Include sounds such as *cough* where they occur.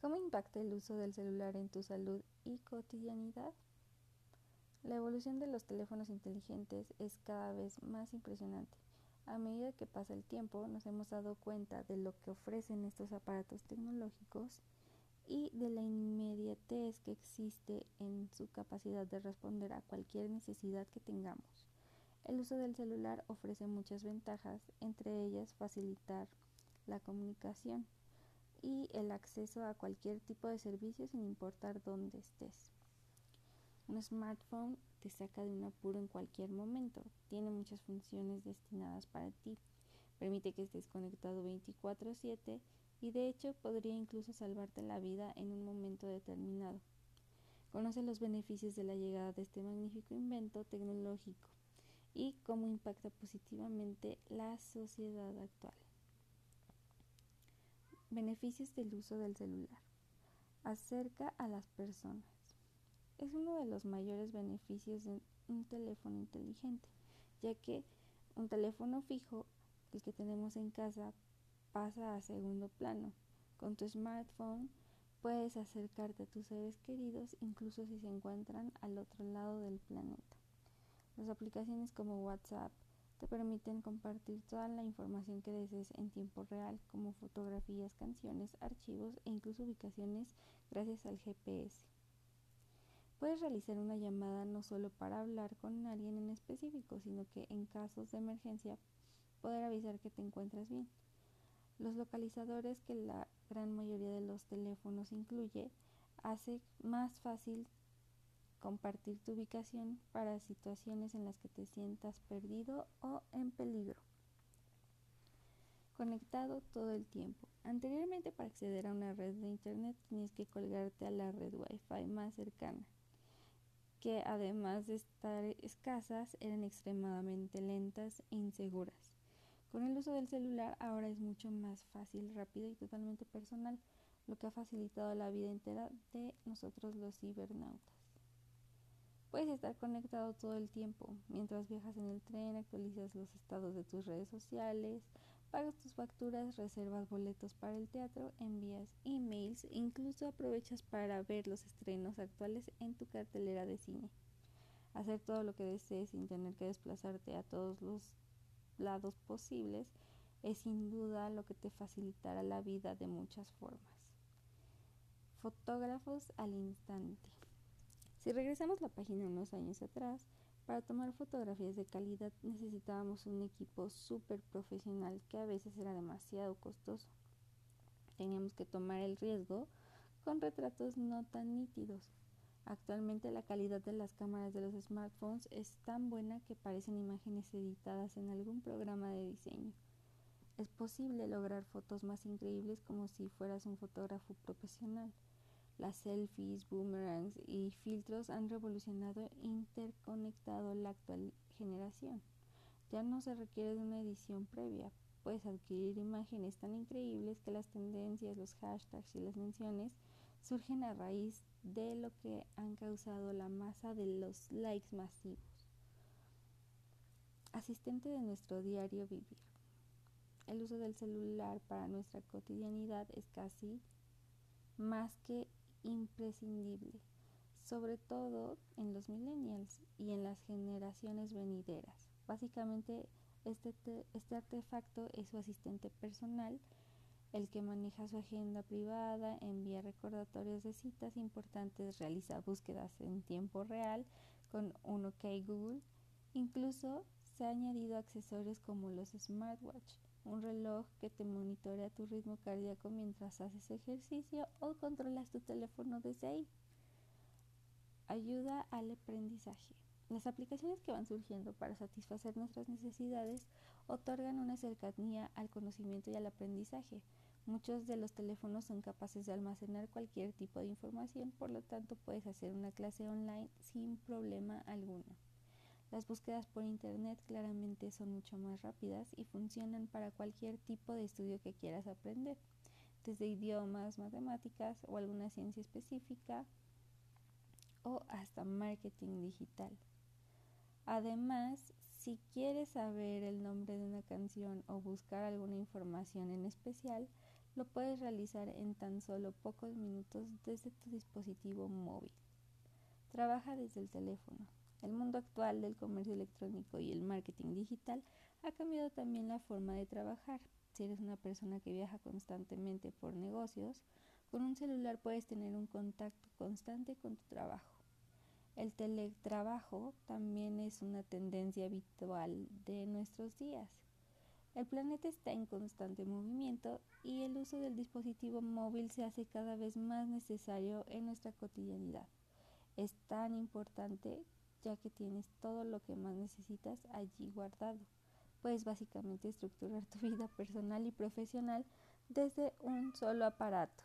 ¿Cómo impacta el uso del celular en tu salud y cotidianidad? La evolución de los teléfonos inteligentes es cada vez más impresionante. A medida que pasa el tiempo, nos hemos dado cuenta de lo que ofrecen estos aparatos tecnológicos y de la inmediatez que existe en su capacidad de responder a cualquier necesidad que tengamos. El uso del celular ofrece muchas ventajas, entre ellas facilitar la comunicación y el acceso a cualquier tipo de servicio sin importar dónde estés. Un smartphone te saca de un apuro en cualquier momento. Tiene muchas funciones destinadas para ti. Permite que estés conectado 24/7 y de hecho podría incluso salvarte la vida en un momento determinado. Conoce los beneficios de la llegada de este magnífico invento tecnológico y cómo impacta positivamente la sociedad actual. Beneficios del uso del celular. Acerca a las personas. Es uno de los mayores beneficios de un teléfono inteligente, ya que un teléfono fijo, el que tenemos en casa, pasa a segundo plano. Con tu smartphone puedes acercarte a tus seres queridos incluso si se encuentran al otro lado del planeta. Las aplicaciones como WhatsApp, te permiten compartir toda la información que desees en tiempo real, como fotografías, canciones, archivos e incluso ubicaciones gracias al GPS. Puedes realizar una llamada no solo para hablar con alguien en específico, sino que en casos de emergencia poder avisar que te encuentras bien. Los localizadores que la gran mayoría de los teléfonos incluye hace más fácil compartir tu ubicación para situaciones en las que te sientas perdido o en peligro. Conectado todo el tiempo. Anteriormente para acceder a una red de internet tenías que colgarte a la red Wi-Fi más cercana, que además de estar escasas eran extremadamente lentas e inseguras. Con el uso del celular ahora es mucho más fácil, rápido y totalmente personal, lo que ha facilitado la vida entera de nosotros los cibernautas. Estar conectado todo el tiempo. Mientras viajas en el tren, actualizas los estados de tus redes sociales, pagas tus facturas, reservas boletos para el teatro, envías emails incluso aprovechas para ver los estrenos actuales en tu cartelera de cine. Hacer todo lo que desees sin tener que desplazarte a todos los lados posibles es sin duda lo que te facilitará la vida de muchas formas. Fotógrafos al instante. Si regresamos la página unos años atrás, para tomar fotografías de calidad necesitábamos un equipo súper profesional que a veces era demasiado costoso. Teníamos que tomar el riesgo con retratos no tan nítidos. Actualmente la calidad de las cámaras de los smartphones es tan buena que parecen imágenes editadas en algún programa de diseño. Es posible lograr fotos más increíbles como si fueras un fotógrafo profesional. Las selfies, boomerangs y filtros han revolucionado e interconectado la actual generación. Ya no se requiere de una edición previa. Puedes adquirir imágenes tan increíbles que las tendencias, los hashtags y las menciones surgen a raíz de lo que han causado la masa de los likes masivos. Asistente de nuestro diario vivir. El uso del celular para nuestra cotidianidad es casi más que imprescindible, sobre todo en los millennials y en las generaciones venideras. Básicamente, este, este artefacto es su asistente personal, el que maneja su agenda privada, envía recordatorios de citas importantes, realiza búsquedas en tiempo real con un OK Google. Incluso se han añadido accesorios como los smartwatch, un reloj que te monitorea tu ritmo cardíaco mientras haces ejercicio o controlas tu teléfono desde ahí. Ayuda al aprendizaje. Las aplicaciones que van surgiendo para satisfacer nuestras necesidades otorgan una cercanía al conocimiento y al aprendizaje. Muchos de los teléfonos son capaces de almacenar cualquier tipo de información, por lo tanto puedes hacer una clase online sin problema alguno. Las búsquedas por Internet claramente son mucho más rápidas y funcionan para cualquier tipo de estudio que quieras aprender, desde idiomas, matemáticas o alguna ciencia específica o hasta marketing digital. Además, si quieres saber el nombre de una canción o buscar alguna información en especial, lo puedes realizar en tan solo pocos minutos desde tu dispositivo móvil. Trabaja desde el teléfono. El mundo actual del comercio electrónico y el marketing digital ha cambiado también la forma de trabajar. Si eres una persona que viaja constantemente por negocios, con un celular puedes tener un contacto constante con tu trabajo. El teletrabajo también es una tendencia habitual de nuestros días. El planeta está en constante movimiento y el uso del dispositivo móvil se hace cada vez más necesario en nuestra cotidianidad. Es tan importante ya que tienes todo lo que más necesitas allí guardado. Puedes básicamente estructurar *laughs* tu vida personal y profesional desde un solo aparato.